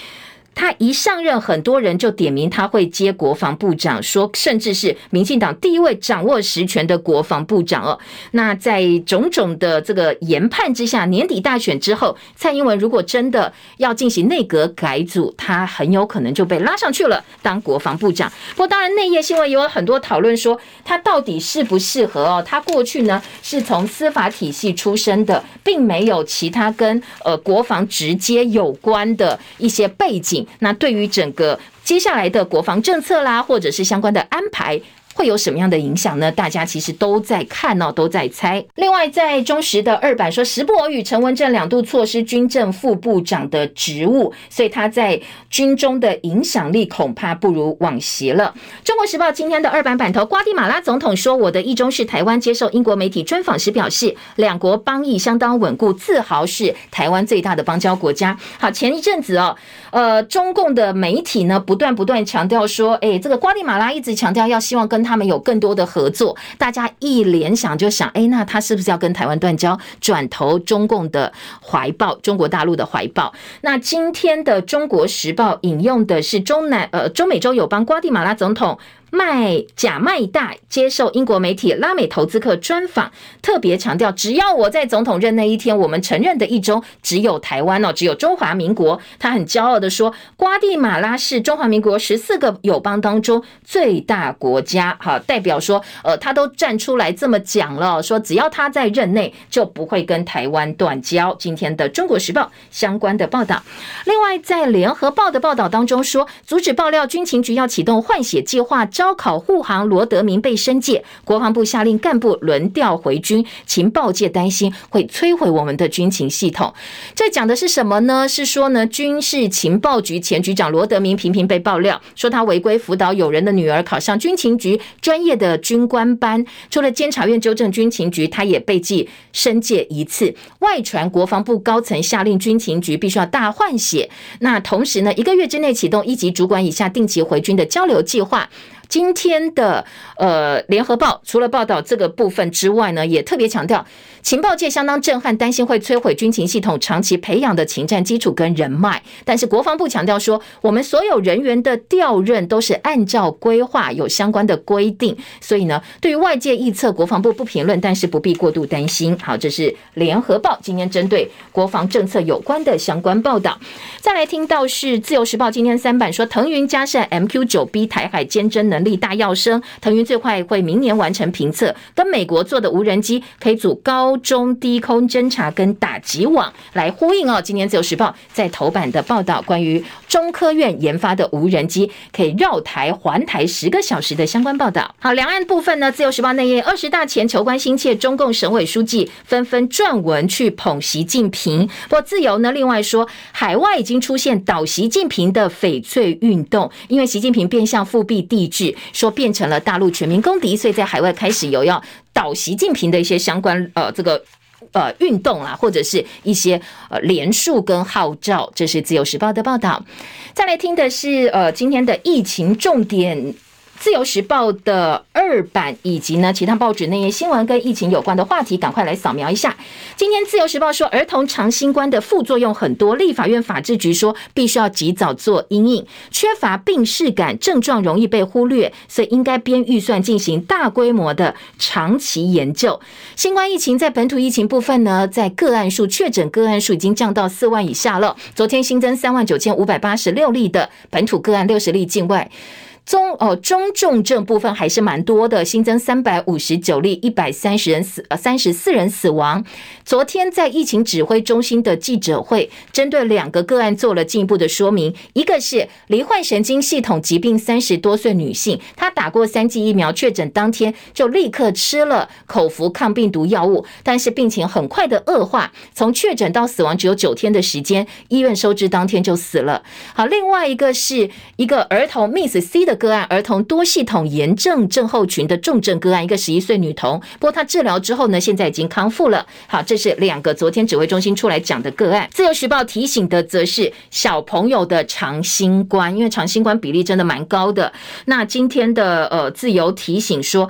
他一上任，很多人就点名他会接国防部长，说甚至是民进党第一位掌握实权的国防部长哦。那在种种的这个研判之下，年底大选之后，蔡英文如果真的要进行内阁改组，他很有可能就被拉上去了当国防部长。不过，当然内页新闻也有很多讨论说，他到底适不适合哦？他过去呢是从司法体系出身的，并没有其他跟呃国防直接有关的一些背景。那对于整个接下来的国防政策啦，或者是相关的安排。会有什么样的影响呢？大家其实都在看哦，都在猜。另外，在中时的二版说，时不我与，陈文正两度错失军政副部长的职务，所以他在军中的影响力恐怕不如往昔了。中国时报今天的二版版头，瓜地马拉总统说：“我的意中是台湾。”接受英国媒体专访时表示，两国邦谊相当稳固，自豪是台湾最大的邦交国家。好，前一阵子哦，呃，中共的媒体呢不断不断强调说，哎，这个瓜地马拉一直强调要希望跟。他们有更多的合作，大家一联想就想，哎，那他是不是要跟台湾断交，转投中共的怀抱，中国大陆的怀抱？那今天的《中国时报》引用的是中南呃中美洲友邦瓜地马拉总统。麦贾麦大接受英国媒体拉美投资客专访，特别强调，只要我在总统任那一天，我们承认的一中只有台湾哦，只有中华民国。他很骄傲的说，瓜地马拉是中华民国十四个友邦当中最大国家。好，代表说，呃，他都站出来这么讲了，说只要他在任内，就不会跟台湾断交。今天的《中国时报》相关的报道，另外在《联合报》的报道当中说，阻止爆料军情局要启动换血计划。招考护航罗德明被申诫，国防部下令干部轮调回军，情报界担心会摧毁我们的军情系统。这讲的是什么呢？是说呢，军事情报局前局长罗德明频频被爆料，说他违规辅导友人的女儿考上军情局专业的军官班。除了监察院纠正军情局，他也被记申诫一次。外传国防部高层下令军情局必须要大换血，那同时呢，一个月之内启动一级主管以下定期回军的交流计划。今天的呃联合报除了报道这个部分之外呢，也特别强调。情报界相当震撼，担心会摧毁军情系统长期培养的情战基础跟人脉。但是国防部强调说，我们所有人员的调任都是按照规划，有相关的规定。所以呢，对于外界臆测，国防部不评论，但是不必过度担心。好，这是联合报今天针对国防政策有关的相关报道。再来听到是自由时报今天三版说，腾云加设 MQ 九 B 台海坚贞能力大跃升，腾云最快会明年完成评测，跟美国做的无人机可以组高。中低空侦察跟打击网来呼应哦。今年自由时报在头版的报道，关于中科院研发的无人机可以绕台环台十个小时的相关报道。好，两岸部分呢，自由时报内页二十大前求官心切，中共省委书记纷纷撰文去捧习近平。不过自由呢，另外说海外已经出现倒习近平的翡翠运动，因为习近平变相复辟帝制，说变成了大陆全民公敌，所以在海外开始有要。倒习近平的一些相关呃这个呃运动啦，或者是一些呃连署跟号召，这是自由时报的报道。再来听的是呃今天的疫情重点。自由时报的二版以及呢其他报纸那些新闻跟疫情有关的话题，赶快来扫描一下。今天自由时报说，儿童长新冠的副作用很多，立法院法制局说必须要及早做阴影，缺乏病视感，症状容易被忽略，所以应该编预算进行大规模的长期研究。新冠疫情在本土疫情部分呢，在个案数确诊个案数已经降到四万以下了。昨天新增三万九千五百八十六例的本土个案，六十例境外。中哦，中重症部分还是蛮多的，新增三百五十九例，一百三十人死，呃，三十四人死亡。昨天在疫情指挥中心的记者会，针对两个个案做了进一步的说明。一个是罹患神经系统疾病三十多岁女性，她打过三剂疫苗，确诊当天就立刻吃了口服抗病毒药物，但是病情很快的恶化，从确诊到死亡只有九天的时间，医院收治当天就死了。好，另外一个是一个儿童 Miss C 的。个案儿童多系统炎症症候群的重症个案，一个十一岁女童，不过她治疗之后呢，现在已经康复了。好，这是两个昨天指挥中心出来讲的个案。自由时报提醒的则是小朋友的长新冠，因为长新冠比例真的蛮高的。那今天的呃自由提醒说。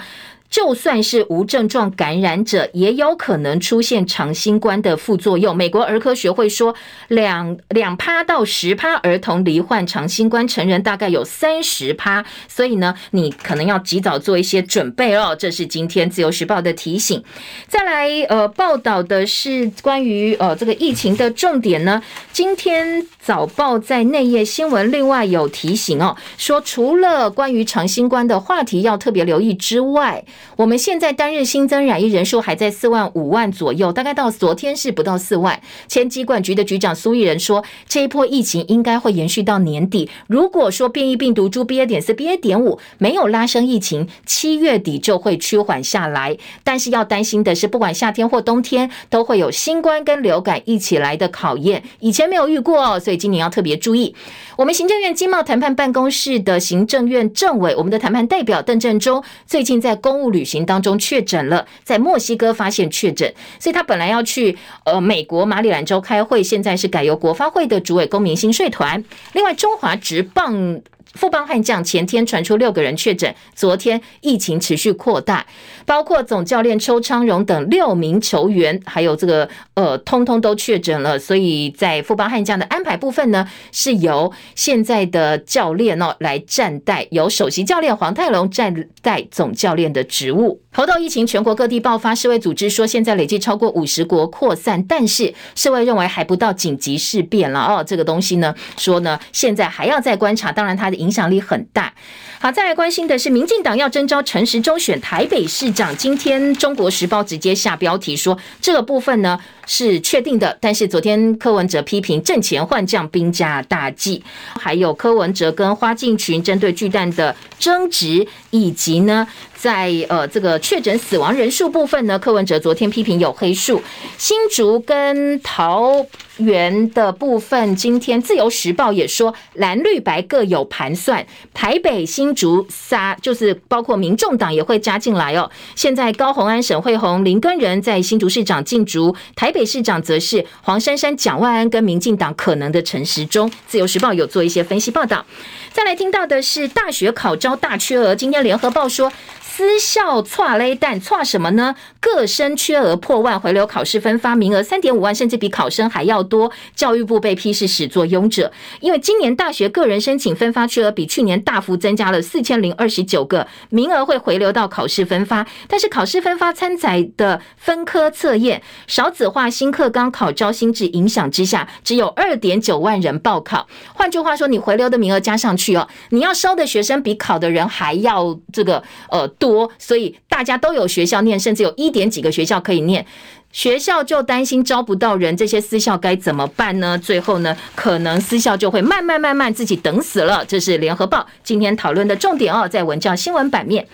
就算是无症状感染者，也有可能出现长新冠的副作用。美国儿科学会说，两两趴到十趴儿童罹患长新冠，成人大概有三十趴。所以呢，你可能要及早做一些准备哦。这是今天自由时报的提醒。再来，呃，报道的是关于呃这个疫情的重点呢。今天早报在内页新闻另外有提醒哦，说除了关于长新冠的话题要特别留意之外，我们现在单日新增染疫人数还在四万五万左右，大概到昨天是不到四万。前疾管局的局长苏益仁说，这一波疫情应该会延续到年底。如果说变异病毒株 BA 点四、BA 点五没有拉升疫情，七月底就会趋缓下来。但是要担心的是，不管夏天或冬天，都会有新冠跟流感一起来的考验，以前没有遇过，所以今年要特别注意。我们行政院经贸谈判办公室的行政院政委，我们的谈判代表邓正中，最近在公务旅行当中确诊了，在墨西哥发现确诊，所以他本来要去呃美国马里兰州开会，现在是改由国发会的主委公民新税团。另外，中华职棒。富邦悍将前天传出六个人确诊，昨天疫情持续扩大，包括总教练邱昌荣等六名球员，还有这个呃，通通都确诊了。所以在富邦悍将的安排部分呢，是由现在的教练哦来暂代，由首席教练黄泰龙暂代总教练的职务。猴痘疫情全国各地爆发，世卫组织说现在累计超过五十国扩散，但是世卫认为还不到紧急事变了哦。这个东西呢，说呢现在还要再观察，当然它的影响力很大。好，再来关心的是，民进党要征召陈时中选台北市长。今天中国时报直接下标题说，这个部分呢是确定的。但是昨天柯文哲批评阵前换将兵家大忌，还有柯文哲跟花敬群针对巨蛋的争执，以及呢在呃这个确诊死亡人数部分呢，柯文哲昨天批评有黑数。新竹跟桃园的部分，今天自由时报也说蓝绿白各有盘算，台北新。新竹撒就是包括民众党也会加进来哦。现在高虹安、沈慧红、林根仁在新竹市长竞逐，台北市长则是黄珊珊、蒋万安跟民进党可能的陈时中。自由时报有做一些分析报道。再来听到的是大学考招大缺额。今天联合报说。私校剉咧等剉什么呢？各生缺额破万，回流考试分发名额三点五万，甚至比考生还要多。教育部被批是始作俑者，因为今年大学个人申请分发缺额比去年大幅增加了四千零二十九个名额，会回流到考试分发。但是考试分发参载的分科测验少子化、新课纲考招新制影响之下，只有二点九万人报考。换句话说，你回流的名额加上去哦，你要收的学生比考的人还要这个呃。多所以大家都有学校念，甚至有一点几个学校可以念，学校就担心招不到人，这些私校该怎么办呢？最后呢，可能私校就会慢慢慢慢自己等死了。这是联合报今天讨论的重点哦，在文教新闻版面。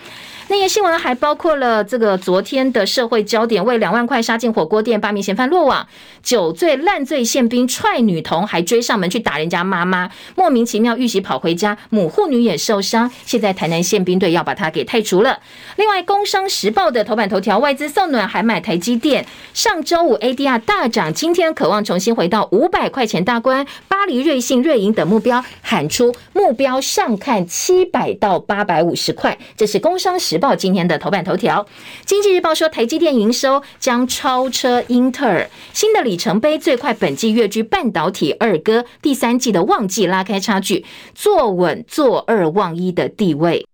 那些新闻还包括了这个昨天的社会焦点：为两万块杀进火锅店，八名嫌犯落网；酒醉烂醉宪兵踹女童，还追上门去打人家妈妈，莫名其妙遇袭跑回家，母护女也受伤。现在台南宪兵队要把他给汰除了。另外，《工商时报》的头版头条：外资送暖还买台积电。上周五 ADR 大涨，今天渴望重新回到五百块钱大关。巴黎、瑞信、瑞银等目标喊出目标上看七百到八百五十块。这是《工商时报》。今天的头版头条，《经济日报》说台积电营收将超车英特尔，新的里程碑最快本季跃居半导体二哥，第三季的旺季拉开差距，坐稳坐二望一的地位。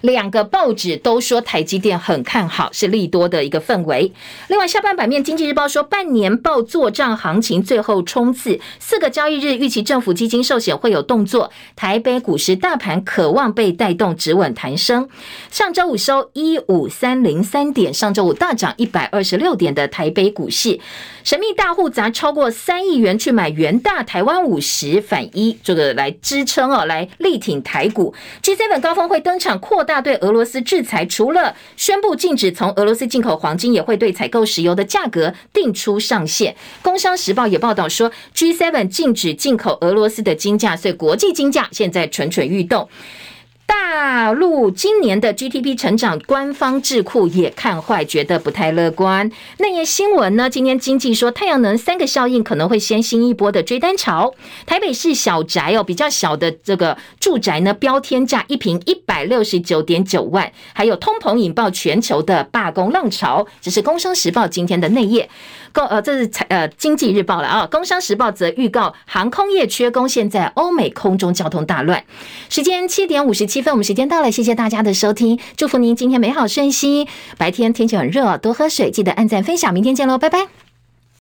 两个报纸都说台积电很看好，是利多的一个氛围。另外，下半版面，《经济日报》说半年报做账行情最后冲刺，四个交易日预期政府基金寿险会有动作。台北股市大盘渴望被带动止稳弹升。上周五收一五三零三点，上周五大涨一百二十六点的台北股市，神秘大户砸超过三亿元去买元大台湾五十反一，这个来支撑哦，来力挺台股。G7 高峰会登场扩大大。对俄罗斯制裁，除了宣布禁止从俄罗斯进口黄金，也会对采购石油的价格定出上限。工商时报也报道说，G7 禁止进口俄罗斯的金价，所以国际金价现在蠢蠢欲动。大陆今年的 GDP 成长，官方智库也看坏，觉得不太乐观。那页新闻呢？今天经济说，太阳能三个效应可能会先新一波的追单潮。台北市小宅哦，比较小的这个住宅呢，标天价一平一百六十九点九万。还有通膨引爆全球的罢工浪潮，这是工商时报今天的内页。工呃，这是财呃经济日报了啊。工商时报则预告航空业缺工，现在欧美空中交通大乱。时间七点五十七七分，我们时间到了，谢谢大家的收听，祝福您今天美好顺心。白天天气很热，多喝水，记得按赞分享，明天见喽，拜拜。